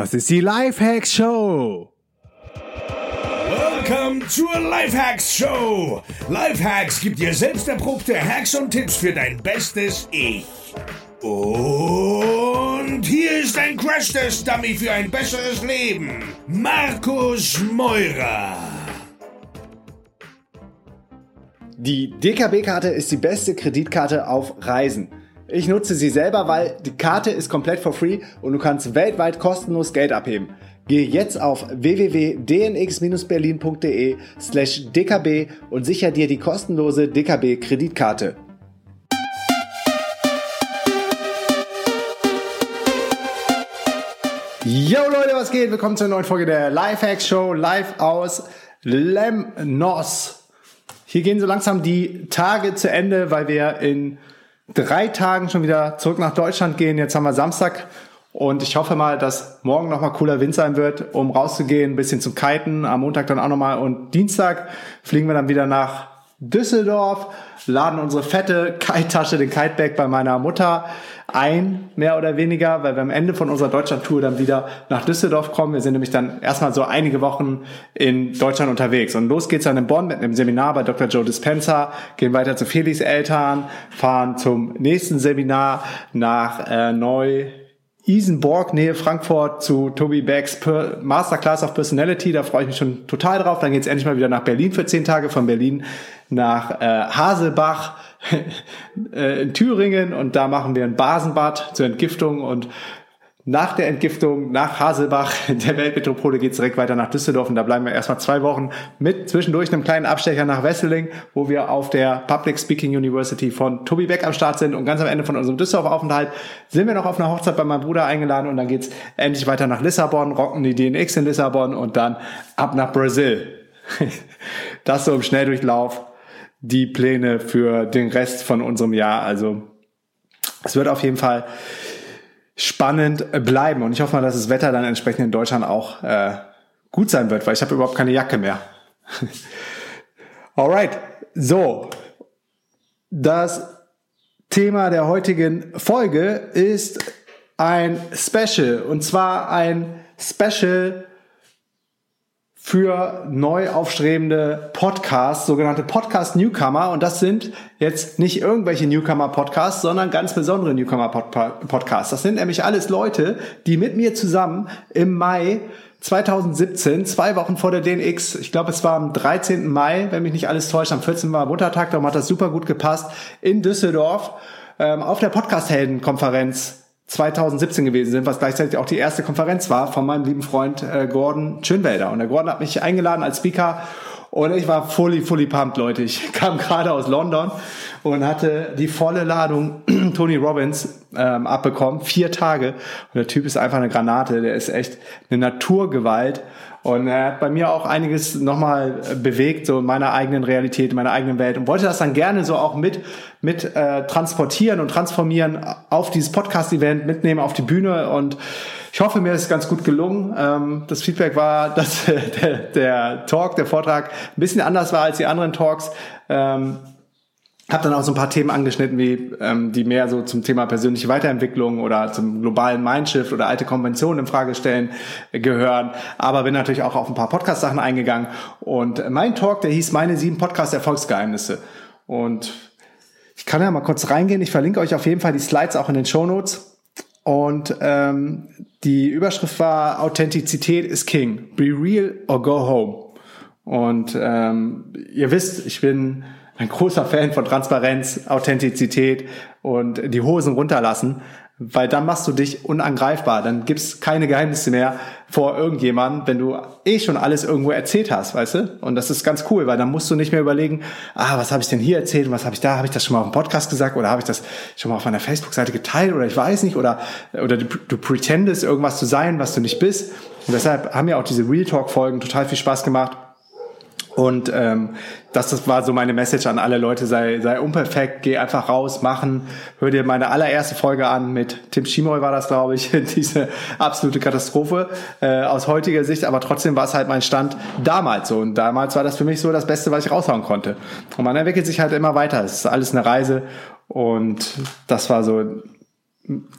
Das ist die Lifehacks Show. Willkommen zur Lifehacks Show. Lifehacks gibt dir selbst erprobte Hacks und Tipps für dein bestes Ich. Und hier ist ein Crash-Test-Dummy für ein besseres Leben. Markus Meurer. Die DKB-Karte ist die beste Kreditkarte auf Reisen. Ich nutze sie selber, weil die Karte ist komplett for free und du kannst weltweit kostenlos Geld abheben. Gehe jetzt auf www.dnx-berlin.de slash dkb und sicher dir die kostenlose DKB-Kreditkarte. Yo Leute, was geht? Willkommen zur neuen Folge der Lifehacks Show live aus Lemnos. Hier gehen so langsam die Tage zu Ende, weil wir in drei Tagen schon wieder zurück nach Deutschland gehen. Jetzt haben wir Samstag und ich hoffe mal, dass morgen nochmal cooler Wind sein wird, um rauszugehen, ein bisschen zum Kiten. Am Montag dann auch nochmal und Dienstag fliegen wir dann wieder nach Düsseldorf, laden unsere fette Kite-Tasche, den Kitebag bei meiner Mutter ein, mehr oder weniger, weil wir am Ende von unserer Deutschland-Tour dann wieder nach Düsseldorf kommen. Wir sind nämlich dann erstmal so einige Wochen in Deutschland unterwegs. Und los geht's dann in Bonn mit einem Seminar bei Dr. Joe Dispenza, gehen weiter zu Felix Eltern, fahren zum nächsten Seminar nach äh, Neu Isenborg, Nähe Frankfurt, zu Toby Becks Masterclass of Personality. Da freue ich mich schon total drauf. Dann geht's endlich mal wieder nach Berlin für zehn Tage, von Berlin nach äh, Haselbach äh, in Thüringen und da machen wir ein Basenbad zur Entgiftung und nach der Entgiftung, nach Haselbach, der Weltmetropole, geht es direkt weiter nach Düsseldorf und da bleiben wir erstmal zwei Wochen mit zwischendurch einem kleinen Abstecher nach Wesseling, wo wir auf der Public Speaking University von Tobi Beck am Start sind und ganz am Ende von unserem Düsseldorf-Aufenthalt sind wir noch auf einer Hochzeit bei meinem Bruder eingeladen und dann geht's endlich weiter nach Lissabon, rocken die DNX in Lissabon und dann ab nach Brasil. Das so im Schnelldurchlauf die Pläne für den Rest von unserem Jahr. Also es wird auf jeden Fall spannend bleiben. Und ich hoffe mal, dass das Wetter dann entsprechend in Deutschland auch äh, gut sein wird, weil ich habe überhaupt keine Jacke mehr. Alright, so. Das Thema der heutigen Folge ist ein Special. Und zwar ein Special für neu aufstrebende Podcasts, sogenannte Podcast-Newcomer. Und das sind jetzt nicht irgendwelche Newcomer-Podcasts, sondern ganz besondere Newcomer-Podcasts. Das sind nämlich alles Leute, die mit mir zusammen im Mai 2017, zwei Wochen vor der DNX, ich glaube es war am 13. Mai, wenn mich nicht alles täuscht, am 14. war Muttertag, darum hat das super gut gepasst, in Düsseldorf ähm, auf der Podcast-Helden-Konferenz 2017 gewesen sind, was gleichzeitig auch die erste Konferenz war von meinem lieben Freund äh, Gordon Schönwelder. Und der Gordon hat mich eingeladen als Speaker und ich war fully, fully pumped, Leute. Ich kam gerade aus London und hatte die volle Ladung Tony Robbins ähm, abbekommen, vier Tage. Und der Typ ist einfach eine Granate, der ist echt eine Naturgewalt. Und er hat bei mir auch einiges nochmal bewegt, so in meiner eigenen Realität, in meiner eigenen Welt und wollte das dann gerne so auch mit, mit äh, transportieren und transformieren auf dieses Podcast-Event, mitnehmen auf die Bühne und ich hoffe, mir ist es ganz gut gelungen. Ähm, das Feedback war, dass äh, der, der Talk, der Vortrag ein bisschen anders war als die anderen Talks. Ähm, habe dann auch so ein paar Themen angeschnitten, wie ähm, die mehr so zum Thema persönliche Weiterentwicklung oder zum globalen Mindshift oder alte Konventionen in Frage stellen äh, gehören. Aber bin natürlich auch auf ein paar Podcast-Sachen eingegangen. Und mein Talk, der hieß Meine sieben Podcast-Erfolgsgeheimnisse. Und ich kann ja mal kurz reingehen. Ich verlinke euch auf jeden Fall die Slides auch in den Show Notes. Und ähm, die Überschrift war Authentizität ist King. Be real or go home. Und ähm, ihr wisst, ich bin ein großer Fan von Transparenz, Authentizität und die Hosen runterlassen, weil dann machst du dich unangreifbar. Dann gibt's keine Geheimnisse mehr vor irgendjemandem, wenn du eh schon alles irgendwo erzählt hast, weißt du? Und das ist ganz cool, weil dann musst du nicht mehr überlegen, ah, was habe ich denn hier erzählt und was habe ich da? Habe ich das schon mal auf dem Podcast gesagt oder habe ich das schon mal auf meiner Facebook-Seite geteilt oder ich weiß nicht oder oder du, du pretendest irgendwas zu sein, was du nicht bist. Und deshalb haben ja auch diese Real Talk-Folgen total viel Spaß gemacht. Und ähm, das, das war so meine Message an alle Leute, sei, sei unperfekt, geh einfach raus, machen. Hör dir meine allererste Folge an mit Tim Schimoy war das, glaube ich, diese absolute Katastrophe äh, aus heutiger Sicht, aber trotzdem war es halt mein Stand damals so. Und damals war das für mich so das Beste, was ich raushauen konnte. Und man entwickelt sich halt immer weiter. Es ist alles eine Reise und das war so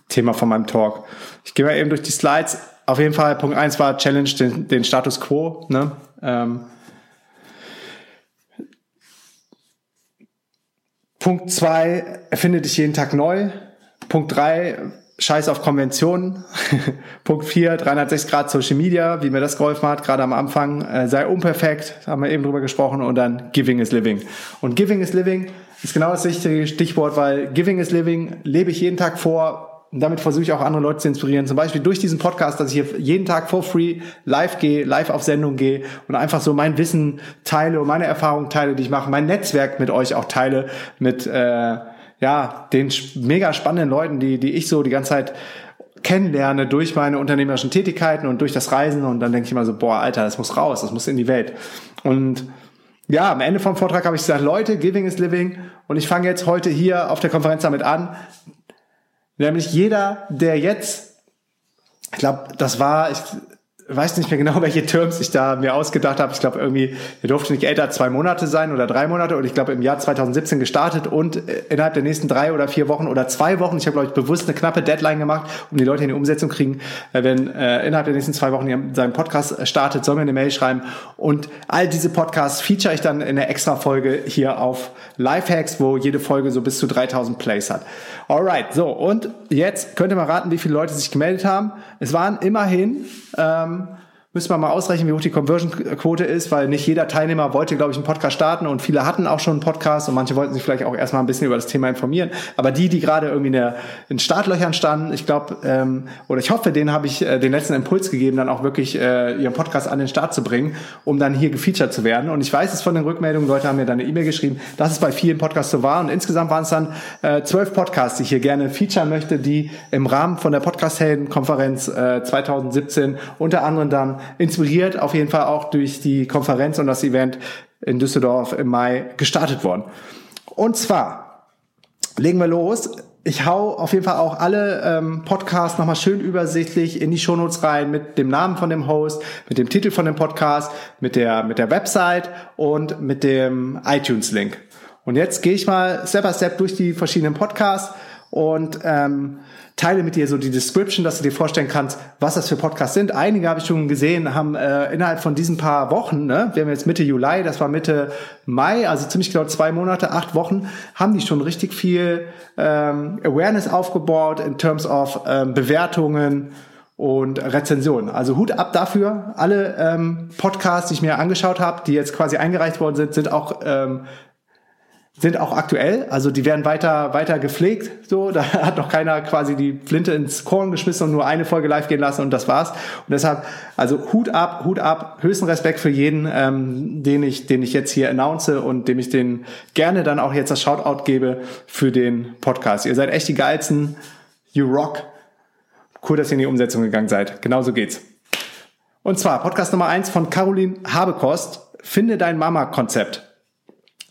Thema von meinem Talk. Ich gehe mal eben durch die Slides auf jeden Fall, Punkt eins war Challenge den, den Status Quo. Ne? Ähm, Punkt zwei erfinde dich jeden Tag neu. Punkt drei Scheiß auf Konventionen. Punkt 4, 360 Grad Social Media, wie mir das geholfen hat, gerade am Anfang. Äh, sei unperfekt, haben wir eben drüber gesprochen. Und dann Giving is Living. Und Giving is Living ist genau das richtige Stichwort, weil Giving is Living lebe ich jeden Tag vor. Und damit versuche ich auch andere Leute zu inspirieren. Zum Beispiel durch diesen Podcast, dass ich hier jeden Tag for free live gehe, live auf Sendung gehe und einfach so mein Wissen teile und meine Erfahrungen teile, die ich mache, mein Netzwerk mit euch auch teile, mit äh, ja, den mega spannenden Leuten, die, die ich so die ganze Zeit kennenlerne durch meine unternehmerischen Tätigkeiten und durch das Reisen und dann denke ich immer so, boah, Alter, das muss raus, das muss in die Welt. Und ja, am Ende vom Vortrag habe ich gesagt, Leute, Giving is Living und ich fange jetzt heute hier auf der Konferenz damit an, nämlich jeder, der jetzt, ich glaube, das war, ich weiß nicht mehr genau, welche Terms ich da mir ausgedacht habe. Ich glaube irgendwie, er durfte nicht älter zwei Monate sein oder drei Monate und ich glaube im Jahr 2017 gestartet und äh, innerhalb der nächsten drei oder vier Wochen oder zwei Wochen, ich habe glaube ich bewusst eine knappe Deadline gemacht, um die Leute in die Umsetzung kriegen, äh, wenn äh, innerhalb der nächsten zwei Wochen seinen Podcast startet, soll mir eine Mail schreiben und all diese Podcasts feature ich dann in der extra Folge hier auf Lifehacks, wo jede Folge so bis zu 3000 Plays hat. Alright, so und jetzt könnt ihr mal raten, wie viele Leute sich gemeldet haben. Es waren immerhin ähm, haben Müssen wir mal ausrechnen, wie hoch die Conversion-Quote ist, weil nicht jeder Teilnehmer wollte, glaube ich, einen Podcast starten und viele hatten auch schon einen Podcast und manche wollten sich vielleicht auch erstmal ein bisschen über das Thema informieren. Aber die, die gerade irgendwie in, der, in Startlöchern standen, ich glaube, ähm, oder ich hoffe, denen habe ich äh, den letzten Impuls gegeben, dann auch wirklich äh, ihren Podcast an den Start zu bringen, um dann hier gefeatured zu werden. Und ich weiß es von den Rückmeldungen, Leute haben mir dann eine E-Mail geschrieben, dass es bei vielen Podcasts so war. Und insgesamt waren es dann äh, zwölf Podcasts, die ich hier gerne featuren möchte, die im Rahmen von der Podcast-Helden-Konferenz äh, 2017 unter anderem dann inspiriert auf jeden Fall auch durch die Konferenz und das Event in Düsseldorf im Mai gestartet worden. Und zwar legen wir los. Ich hau auf jeden Fall auch alle ähm, Podcasts nochmal schön übersichtlich in die Shownotes rein mit dem Namen von dem Host, mit dem Titel von dem Podcast, mit der, mit der Website und mit dem iTunes-Link. Und jetzt gehe ich mal Step by Step durch die verschiedenen Podcasts und ähm, teile mit dir so die Description, dass du dir vorstellen kannst, was das für Podcasts sind. Einige habe ich schon gesehen, haben äh, innerhalb von diesen paar Wochen, ne, wir haben jetzt Mitte Juli, das war Mitte Mai, also ziemlich genau zwei Monate, acht Wochen, haben die schon richtig viel ähm, Awareness aufgebaut in terms of ähm, Bewertungen und Rezensionen. Also Hut ab dafür. Alle ähm, Podcasts, die ich mir angeschaut habe, die jetzt quasi eingereicht worden sind, sind auch ähm, sind auch aktuell, also die werden weiter weiter gepflegt. So, da hat noch keiner quasi die Flinte ins Korn geschmissen und nur eine Folge live gehen lassen und das war's. Und deshalb, also Hut ab, Hut ab, höchsten Respekt für jeden, ähm, den ich den ich jetzt hier announce und dem ich den gerne dann auch jetzt das Shoutout gebe für den Podcast. Ihr seid echt die geilsten, you rock. Cool, dass ihr in die Umsetzung gegangen seid. Genauso geht's. Und zwar Podcast Nummer eins von Caroline Habekost. Finde dein Mama-Konzept.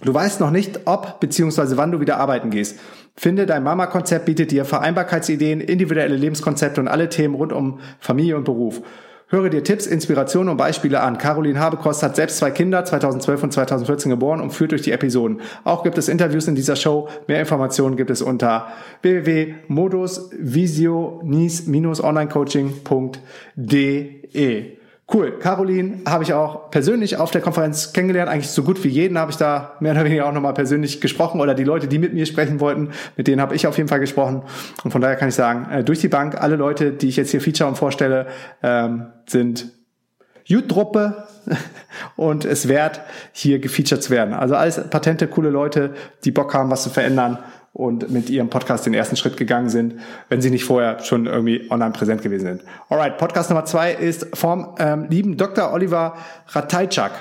Du weißt noch nicht, ob bzw. wann du wieder arbeiten gehst. Finde, dein Mama-Konzept bietet dir Vereinbarkeitsideen, individuelle Lebenskonzepte und alle Themen rund um Familie und Beruf. Höre dir Tipps, Inspirationen und Beispiele an. Caroline Habekost hat selbst zwei Kinder, 2012 und 2014 geboren und führt durch die Episoden. Auch gibt es Interviews in dieser Show. Mehr Informationen gibt es unter www.modusvisionis-onlinecoaching.de. Cool. Caroline habe ich auch persönlich auf der Konferenz kennengelernt. Eigentlich so gut wie jeden habe ich da mehr oder weniger auch nochmal persönlich gesprochen oder die Leute, die mit mir sprechen wollten, mit denen habe ich auf jeden Fall gesprochen. Und von daher kann ich sagen, äh, durch die Bank, alle Leute, die ich jetzt hier feature und vorstelle, ähm, sind Jutruppe und es wert, hier gefeatured zu werden. Also alles patente, coole Leute, die Bock haben, was zu verändern und mit ihrem Podcast den ersten Schritt gegangen sind, wenn sie nicht vorher schon irgendwie online präsent gewesen sind. Alright, Podcast Nummer zwei ist vom ähm, lieben Dr. Oliver Ratajczak.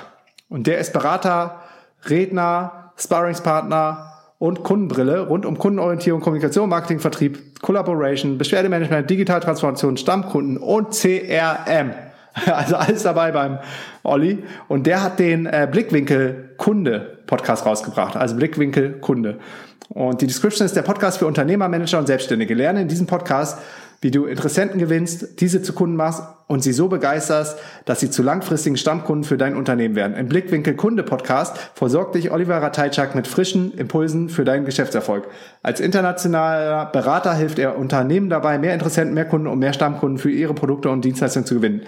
Und der ist Berater, Redner, Sparringspartner und Kundenbrille rund um Kundenorientierung, Kommunikation, Marketing, Vertrieb, Collaboration, Beschwerdemanagement, Digitaltransformation, Stammkunden und CRM. Also alles dabei beim Olli. Und der hat den äh, Blickwinkel Kunde Podcast rausgebracht. Also Blickwinkel Kunde. Und die Description ist der Podcast für Unternehmer, Manager und Selbstständige. Lerne in diesem Podcast, wie du Interessenten gewinnst, diese zu Kunden machst und sie so begeisterst, dass sie zu langfristigen Stammkunden für dein Unternehmen werden. Im Blickwinkel Kunde Podcast versorgt dich Oliver Ratajczak mit frischen Impulsen für deinen Geschäftserfolg. Als internationaler Berater hilft er Unternehmen dabei, mehr Interessenten, mehr Kunden und mehr Stammkunden für ihre Produkte und Dienstleistungen zu gewinnen.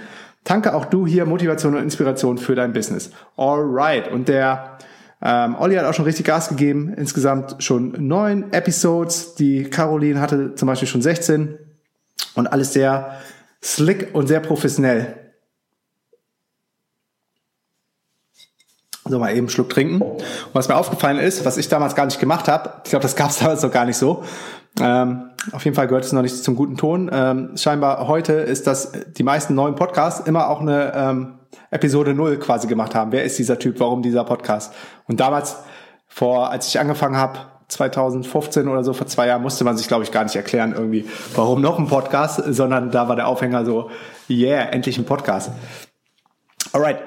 Tanke auch du hier Motivation und Inspiration für dein Business. Alright. Und der ähm, Olli hat auch schon richtig Gas gegeben. Insgesamt schon neun Episodes. Die Caroline hatte zum Beispiel schon 16 und alles sehr slick und sehr professionell. So mal eben einen Schluck trinken. Und was mir aufgefallen ist, was ich damals gar nicht gemacht habe, ich glaube, das gab es damals noch gar nicht so. Ähm, auf jeden Fall gehört es noch nicht zum guten Ton. Ähm, scheinbar heute ist, dass die meisten neuen Podcasts immer auch eine ähm, Episode null quasi gemacht haben. Wer ist dieser Typ? Warum dieser Podcast? Und damals, vor, als ich angefangen habe, 2015 oder so, vor zwei Jahren, musste man sich, glaube ich, gar nicht erklären, irgendwie, warum noch ein Podcast, sondern da war der Aufhänger so, yeah, endlich ein Podcast. Alright.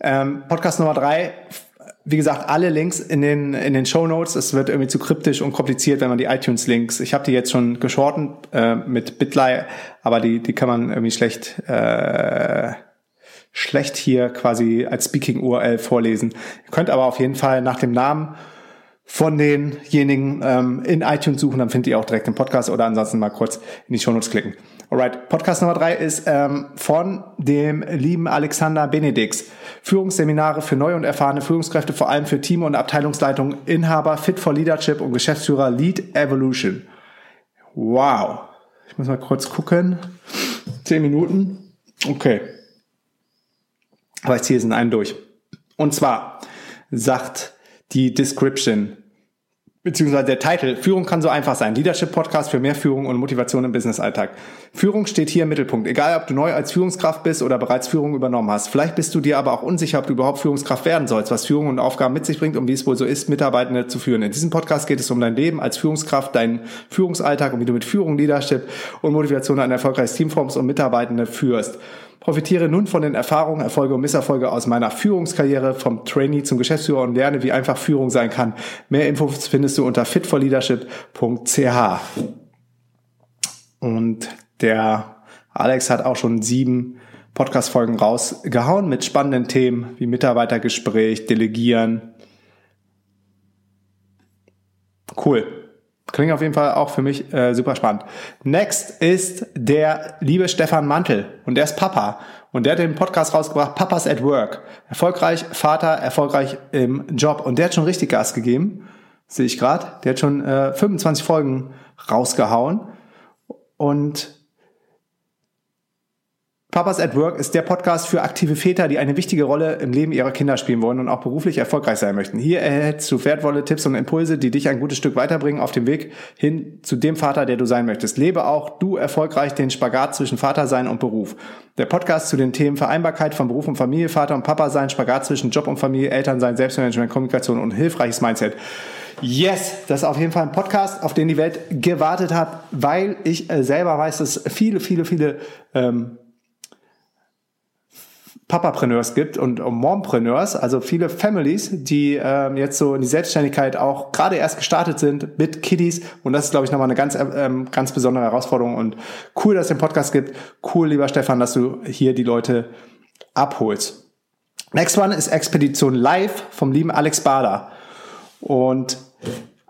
Ähm, Podcast Nummer drei. Wie gesagt, alle Links in den, in den Show Notes. Es wird irgendwie zu kryptisch und kompliziert, wenn man die iTunes-Links, ich habe die jetzt schon geschorten äh, mit Bitly, aber die, die kann man irgendwie schlecht, äh, schlecht hier quasi als Speaking-URL vorlesen. Ihr könnt aber auf jeden Fall nach dem Namen von denjenigen ähm, in iTunes suchen, dann findet ihr auch direkt den Podcast oder ansonsten mal kurz in die Shownotes klicken. Alright, Podcast Nummer drei ist ähm, von dem lieben Alexander Benedix. Führungsseminare für neue und erfahrene Führungskräfte, vor allem für Team- und Abteilungsleitung, Inhaber, Fit for Leadership und Geschäftsführer Lead Evolution. Wow. Ich muss mal kurz gucken. Zehn Minuten. Okay. Aber ich ziehe es in einen durch. Und zwar sagt die Description, beziehungsweise der Titel, Führung kann so einfach sein. Leadership Podcast für mehr Führung und Motivation im Business-Alltag. Führung steht hier im Mittelpunkt. Egal, ob du neu als Führungskraft bist oder bereits Führung übernommen hast. Vielleicht bist du dir aber auch unsicher, ob du überhaupt Führungskraft werden sollst, was Führung und Aufgaben mit sich bringt und wie es wohl so ist, Mitarbeitende zu führen. In diesem Podcast geht es um dein Leben als Führungskraft, deinen Führungsalltag und wie du mit Führung, Leadership und Motivation ein erfolgreiches Team formst und Mitarbeitende führst. Profitiere nun von den Erfahrungen, Erfolge und Misserfolge aus meiner Führungskarriere vom Trainee zum Geschäftsführer und lerne, wie einfach Führung sein kann. Mehr Infos findest du unter fitforleadership.ch. Und der Alex hat auch schon sieben Podcast-Folgen rausgehauen mit spannenden Themen wie Mitarbeitergespräch, Delegieren. Cool. Klingt auf jeden Fall auch für mich äh, super spannend. Next ist der liebe Stefan Mantel und der ist Papa und der hat den Podcast rausgebracht, Papas at Work. Erfolgreich Vater, erfolgreich im Job und der hat schon richtig Gas gegeben, sehe ich gerade. Der hat schon äh, 25 Folgen rausgehauen und Papas at Work ist der Podcast für aktive Väter, die eine wichtige Rolle im Leben ihrer Kinder spielen wollen und auch beruflich erfolgreich sein möchten. Hier erhältst du wertvolle Tipps und Impulse, die dich ein gutes Stück weiterbringen auf dem Weg hin zu dem Vater, der du sein möchtest. Lebe auch du erfolgreich den Spagat zwischen Vatersein und Beruf. Der Podcast zu den Themen Vereinbarkeit von Beruf und Familie, Vater und Papa sein, Spagat zwischen Job und Familie, Elternsein, Selbstmanagement, Kommunikation und hilfreiches Mindset. Yes, das ist auf jeden Fall ein Podcast, auf den die Welt gewartet hat, weil ich äh, selber weiß, dass viele, viele, viele ähm, Papapreneurs gibt und Mompreneurs, also viele Families, die ähm, jetzt so in die Selbstständigkeit auch gerade erst gestartet sind mit Kiddies. Und das ist, glaube ich, nochmal eine ganz, ähm, ganz besondere Herausforderung. Und cool, dass es den Podcast gibt. Cool, lieber Stefan, dass du hier die Leute abholst. Next one ist Expedition Live vom lieben Alex Bader. Und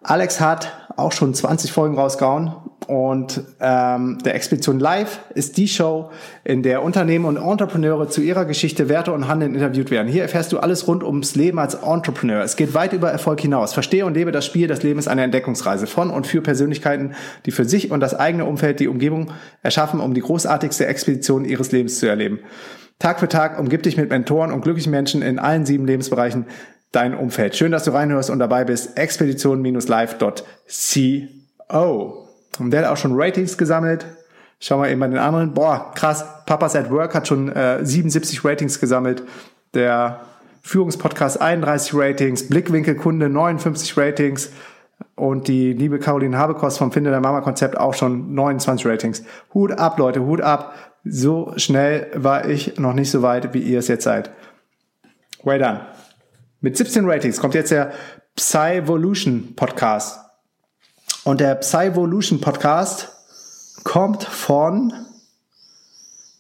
Alex hat auch schon 20 Folgen rausgehauen und ähm, der Expedition Live ist die Show, in der Unternehmen und Entrepreneure zu ihrer Geschichte, Werte und Handeln interviewt werden. Hier erfährst du alles rund ums Leben als Entrepreneur. Es geht weit über Erfolg hinaus. Verstehe und lebe das Spiel. Das Leben ist eine Entdeckungsreise von und für Persönlichkeiten, die für sich und das eigene Umfeld die Umgebung erschaffen, um die großartigste Expedition ihres Lebens zu erleben. Tag für Tag umgib dich mit Mentoren und glücklichen Menschen in allen sieben Lebensbereichen dein Umfeld. Schön, dass du reinhörst und dabei bist. Expedition-live.co. Und der hat auch schon Ratings gesammelt. Schauen wir eben bei den anderen. Boah, krass. Papas at Work hat schon äh, 77 Ratings gesammelt. Der Führungspodcast 31 Ratings. Blickwinkel Kunde 59 Ratings. Und die liebe Caroline Habekost vom Finde der Mama Konzept auch schon 29 Ratings. Hut ab, Leute, Hut ab. So schnell war ich noch nicht so weit, wie ihr es jetzt seid. Way done. Mit 17 Ratings kommt jetzt der Psyvolution Podcast. Und der Psyvolution Podcast, kommt von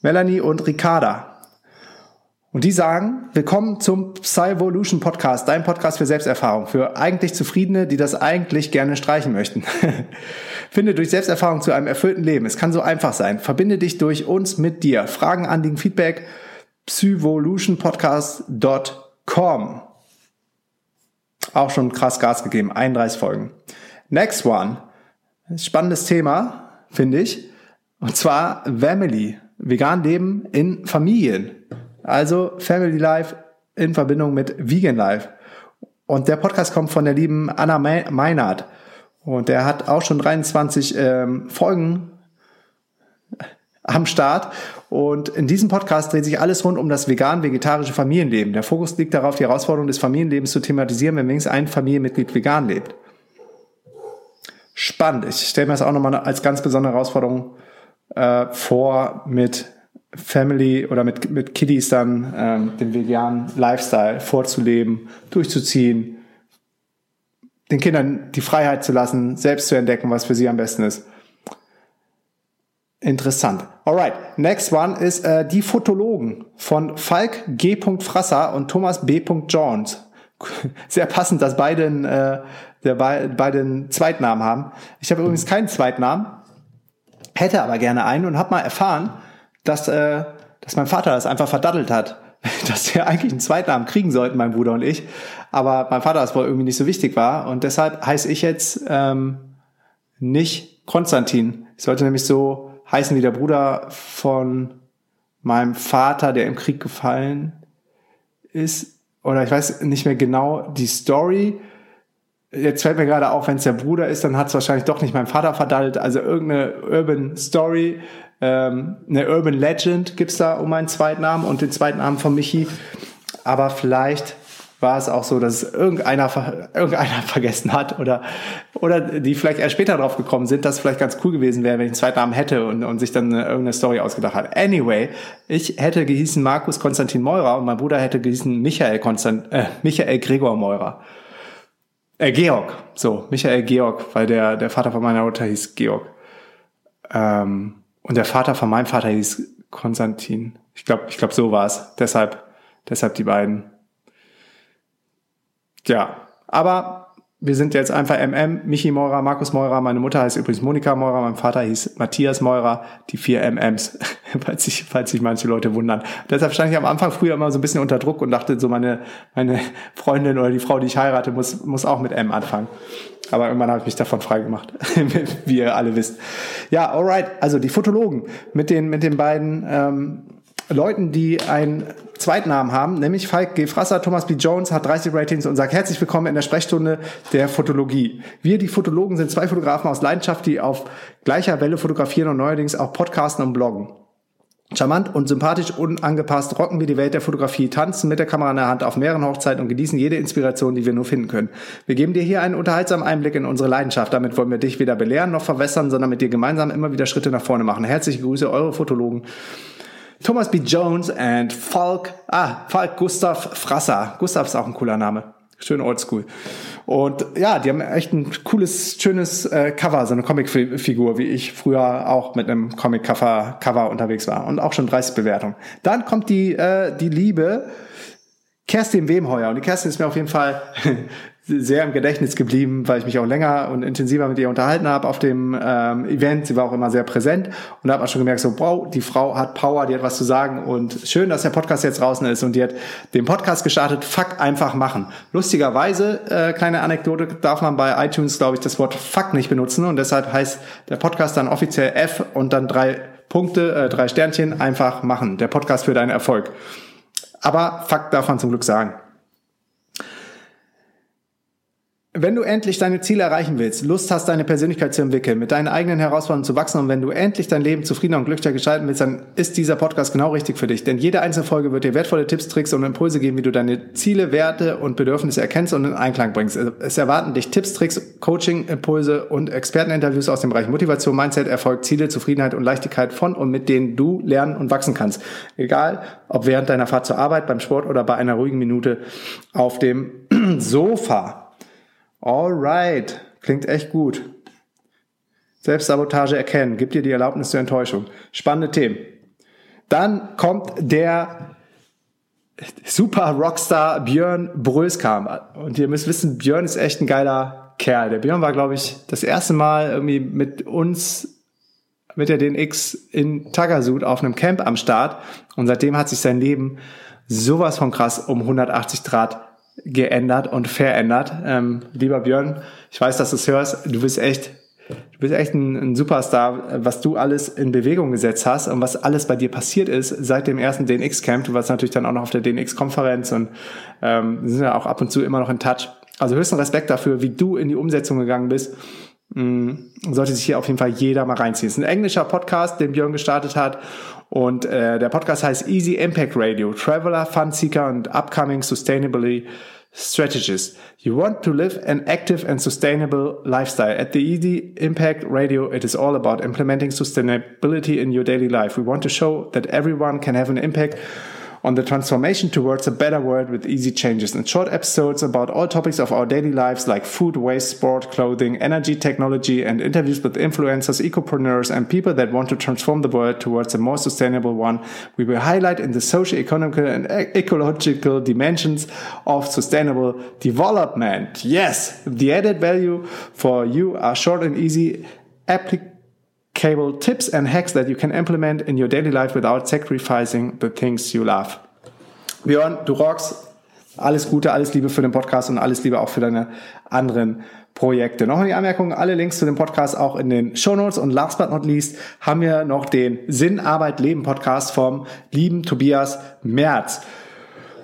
Melanie und Ricarda. Und die sagen, willkommen zum Psyvolution Podcast, dein Podcast für Selbsterfahrung, für eigentlich Zufriedene, die das eigentlich gerne streichen möchten. Finde durch Selbsterfahrung zu einem erfüllten Leben. Es kann so einfach sein. Verbinde dich durch uns mit dir. Fragen, Anliegen, Feedback, psyvolutionpodcast.com. Auch schon krass Gas gegeben, 31 Folgen. Next one. Spannendes Thema, finde ich. Und zwar Family. Vegan leben in Familien. Also Family Life in Verbindung mit Vegan Life. Und der Podcast kommt von der lieben Anna Meinert. Und der hat auch schon 23 ähm, Folgen am Start. Und in diesem Podcast dreht sich alles rund um das vegan-vegetarische Familienleben. Der Fokus liegt darauf, die Herausforderung des Familienlebens zu thematisieren, wenn wenigstens ein Familienmitglied vegan lebt. Spannend. Ich stelle mir das auch nochmal als ganz besondere Herausforderung äh, vor, mit Family oder mit, mit Kiddies dann ähm, den veganen Lifestyle vorzuleben, durchzuziehen, den Kindern die Freiheit zu lassen, selbst zu entdecken, was für sie am besten ist. Interessant. Alright, next one ist äh, die Fotologen von Falk G. Frasser und Thomas B. Jones. Sehr passend, dass beide, äh, der be beide einen Zweitnamen haben. Ich habe übrigens keinen Zweitnamen, hätte aber gerne einen und habe mal erfahren, dass, äh, dass mein Vater das einfach verdattelt hat. Dass wir eigentlich einen Zweitnamen kriegen sollten, mein Bruder und ich. Aber mein Vater das wohl irgendwie nicht so wichtig war. Und deshalb heiße ich jetzt ähm, nicht Konstantin. Ich sollte nämlich so heißen wie der Bruder von meinem Vater, der im Krieg gefallen ist. Oder ich weiß nicht mehr genau die Story. Jetzt fällt mir gerade auf, wenn es der Bruder ist, dann hat es wahrscheinlich doch nicht mein Vater verdattelt. Also irgendeine Urban Story ähm, eine Urban Legend gibt's da um meinen Zweitnamen und den Zweitnamen von Michi. Aber vielleicht war es auch so, dass irgendeiner, irgendeiner vergessen hat oder, oder die vielleicht erst später drauf gekommen sind, dass es vielleicht ganz cool gewesen wäre, wenn ich einen Zweitnamen hätte und, und sich dann irgendeine Story ausgedacht hat. Anyway, ich hätte gehießen Markus Konstantin Meurer und mein Bruder hätte gehießen Michael Konstant, äh, Michael Gregor Meurer. Äh, Georg, so, Michael Georg, weil der, der Vater von meiner Mutter hieß Georg. Ähm, und der Vater von meinem Vater hieß Konstantin. Ich glaube, ich glaube, so war es. Deshalb, deshalb die beiden. Ja, aber wir sind jetzt einfach MM, Michi Meurer, Markus Meurer, meine Mutter heißt übrigens Monika Meurer, mein Vater hieß Matthias Meurer, die vier MMs, falls sich, falls sich manche Leute wundern. Deshalb stand ich am Anfang früher immer so ein bisschen unter Druck und dachte, so meine, meine Freundin oder die Frau, die ich heirate, muss, muss auch mit M anfangen. Aber irgendwann habe ich mich davon frei gemacht, wie ihr alle wisst. Ja, alright. Also die Fotologen mit den, mit den beiden ähm, Leuten, die einen Zweitnamen haben, nämlich Falk G. Frasser, Thomas B. Jones hat 30 Ratings und sagt herzlich willkommen in der Sprechstunde der Fotologie. Wir, die Fotologen, sind zwei Fotografen aus Leidenschaft, die auf gleicher Welle fotografieren und neuerdings auch podcasten und bloggen. Charmant und sympathisch unangepasst rocken wir die Welt der Fotografie, tanzen mit der Kamera in der Hand auf mehreren Hochzeiten und genießen jede Inspiration, die wir nur finden können. Wir geben dir hier einen unterhaltsamen Einblick in unsere Leidenschaft. Damit wollen wir dich weder belehren noch verwässern, sondern mit dir gemeinsam immer wieder Schritte nach vorne machen. Herzliche Grüße, eure Fotologen. Thomas B. Jones and Falk, ah, Falk Gustav Frasser. Gustav ist auch ein cooler Name. Schön oldschool. Und ja, die haben echt ein cooles, schönes äh, Cover, so eine Comicfigur, wie ich früher auch mit einem Comic-Cover Cover unterwegs war. Und auch schon 30 Bewertungen. Dann kommt die, äh, die Liebe Kerstin Wemheuer. Und die Kerstin ist mir auf jeden Fall sehr im Gedächtnis geblieben, weil ich mich auch länger und intensiver mit ihr unterhalten habe auf dem ähm, Event. Sie war auch immer sehr präsent und da hat man schon gemerkt, so, wow, die Frau hat Power, die hat was zu sagen und schön, dass der Podcast jetzt draußen ist und die hat den Podcast gestartet, Fuck einfach machen. Lustigerweise, äh, kleine Anekdote, darf man bei iTunes, glaube ich, das Wort Fuck nicht benutzen und deshalb heißt der Podcast dann offiziell F und dann drei Punkte, äh, drei Sternchen, einfach machen. Der Podcast für deinen Erfolg. Aber Fuck darf man zum Glück sagen. Wenn du endlich deine Ziele erreichen willst, Lust hast, deine Persönlichkeit zu entwickeln, mit deinen eigenen Herausforderungen zu wachsen und wenn du endlich dein Leben zufriedener und glücklicher gestalten willst, dann ist dieser Podcast genau richtig für dich. Denn jede einzelne Folge wird dir wertvolle Tipps, Tricks und Impulse geben, wie du deine Ziele, Werte und Bedürfnisse erkennst und in Einklang bringst. Es erwarten dich Tipps, Tricks, Coaching, Impulse und Experteninterviews aus dem Bereich Motivation, Mindset, Erfolg, Ziele, Zufriedenheit und Leichtigkeit von und mit denen du lernen und wachsen kannst. Egal, ob während deiner Fahrt zur Arbeit, beim Sport oder bei einer ruhigen Minute auf dem Sofa. Alright, klingt echt gut. Selbstsabotage erkennen, gibt dir die Erlaubnis zur Enttäuschung. Spannende Themen. Dann kommt der super Rockstar Björn Bröskam. Und ihr müsst wissen, Björn ist echt ein geiler Kerl. Der Björn war, glaube ich, das erste Mal irgendwie mit uns mit der DNX in Tagasud auf einem Camp am Start. Und seitdem hat sich sein Leben sowas von krass um 180 Grad geändert und verändert. Ähm, lieber Björn, ich weiß, dass du es hörst. Du bist echt Du bist echt ein, ein, Superstar, was du alles in Bewegung gesetzt hast und was alles bei dir passiert ist seit dem ersten DNX-Camp. Du warst natürlich dann auch noch auf der DNX-Konferenz und ähm, sind ja auch ab und zu immer noch in Touch. Also höchsten Respekt dafür, wie du in die Umsetzung gegangen bist. Mhm. Sollte sich hier auf jeden Fall jeder mal reinziehen. Es ist ein englischer Podcast, den Björn gestartet hat. Und äh, der Podcast heißt Easy Impact Radio. Traveler, Fun Seeker und Upcoming Sustainability strategist. You want to live an active and sustainable lifestyle. At the Easy Impact Radio, it is all about implementing sustainability in your daily life. We want to show that everyone can have an impact on the transformation towards a better world with easy changes and short episodes about all topics of our daily lives like food, waste, sport, clothing, energy, technology, and interviews with influencers, ecopreneurs, and people that want to transform the world towards a more sustainable one. We will highlight in the social, economical, and ecological dimensions of sustainable development. Yes, the added value for you are short and easy applications Cable tips and hacks that you can implement in your daily life without sacrificing the things you love. Björn, du rockst. Alles Gute, alles Liebe für den Podcast und alles Liebe auch für deine anderen Projekte. Noch die Anmerkung, alle Links zu dem Podcast auch in den Show Notes und last but not least haben wir noch den Sinn, Arbeit, Leben Podcast vom lieben Tobias Merz.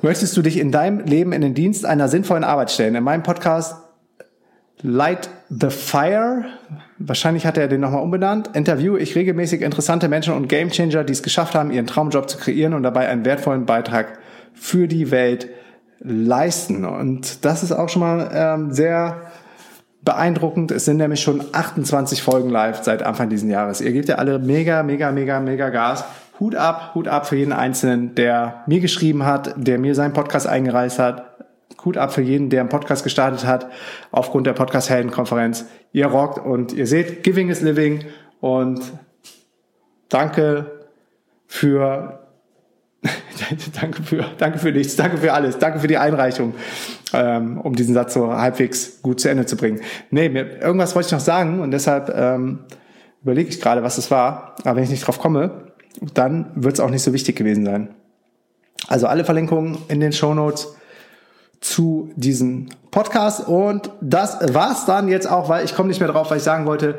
Möchtest du dich in deinem Leben in den Dienst einer sinnvollen Arbeit stellen? In meinem Podcast Light the Fire, wahrscheinlich hat er den nochmal umbenannt, interviewe ich regelmäßig interessante Menschen und Gamechanger, die es geschafft haben, ihren Traumjob zu kreieren und dabei einen wertvollen Beitrag für die Welt leisten. Und das ist auch schon mal ähm, sehr beeindruckend. Es sind nämlich schon 28 Folgen live seit Anfang dieses Jahres. Ihr gebt ja alle mega, mega, mega, mega Gas. Hut ab, Hut ab für jeden Einzelnen, der mir geschrieben hat, der mir seinen Podcast eingereist hat, Hut ab für jeden, der einen Podcast gestartet hat, aufgrund der Podcast-Helden-Konferenz. Ihr rockt und ihr seht, Giving is Living und danke für danke für, danke für nichts, danke für alles, danke für die Einreichung, ähm, um diesen Satz so halbwegs gut zu Ende zu bringen. Nee, mir, irgendwas wollte ich noch sagen und deshalb ähm, überlege ich gerade, was es war. Aber wenn ich nicht drauf komme, dann wird es auch nicht so wichtig gewesen sein. Also alle Verlinkungen in den Show Notes zu diesem Podcast. Und das war's dann jetzt auch, weil ich komme nicht mehr drauf, weil ich sagen wollte,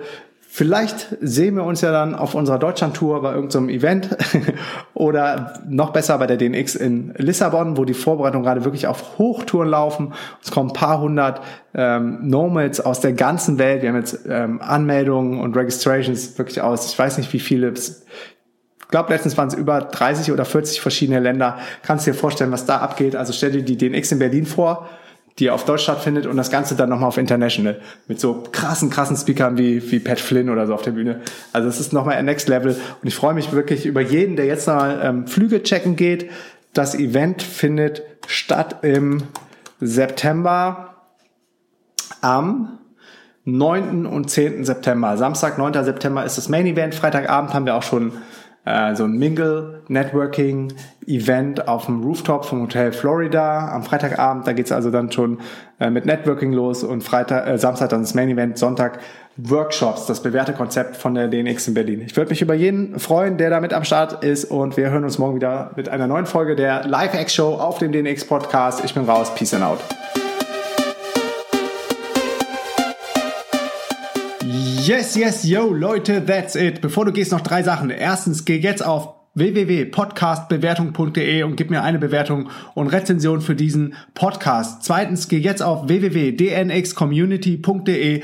Vielleicht sehen wir uns ja dann auf unserer Deutschland-Tour bei irgendeinem Event oder noch besser bei der DNX in Lissabon, wo die Vorbereitungen gerade wirklich auf Hochtouren laufen. Es kommen ein paar hundert ähm, Nomads aus der ganzen Welt. Wir haben jetzt ähm, Anmeldungen und Registrations wirklich aus, ich weiß nicht wie viele, glaube, letztens waren es über 30 oder 40 verschiedene Länder. Kannst dir vorstellen, was da abgeht. Also stell dir die DNX in Berlin vor, die auf Deutsch stattfindet und das Ganze dann nochmal auf International. Mit so krassen, krassen Speakern wie, wie Pat Flynn oder so auf der Bühne. Also es ist nochmal ein Next Level. Und ich freue mich wirklich über jeden, der jetzt mal ähm, Flüge checken geht. Das Event findet statt im September am 9. und 10. September. Samstag, 9. September ist das Main Event. Freitagabend haben wir auch schon äh, so ein Mingle-Networking-Event auf dem Rooftop vom Hotel Florida am Freitagabend. Da geht's also dann schon äh, mit Networking los und Freitag, äh, Samstag dann das Main Event, Sonntag Workshops, das bewährte Konzept von der DNX in Berlin. Ich würde mich über jeden freuen, der da mit am Start ist und wir hören uns morgen wieder mit einer neuen Folge der Live-X-Show auf dem DNX Podcast. Ich bin raus. Peace and out. Yes, yes, yo, Leute, that's it. Bevor du gehst, noch drei Sachen. Erstens, geh jetzt auf www.podcastbewertung.de und gib mir eine Bewertung und Rezension für diesen Podcast. Zweitens, geh jetzt auf www.dnxcommunity.de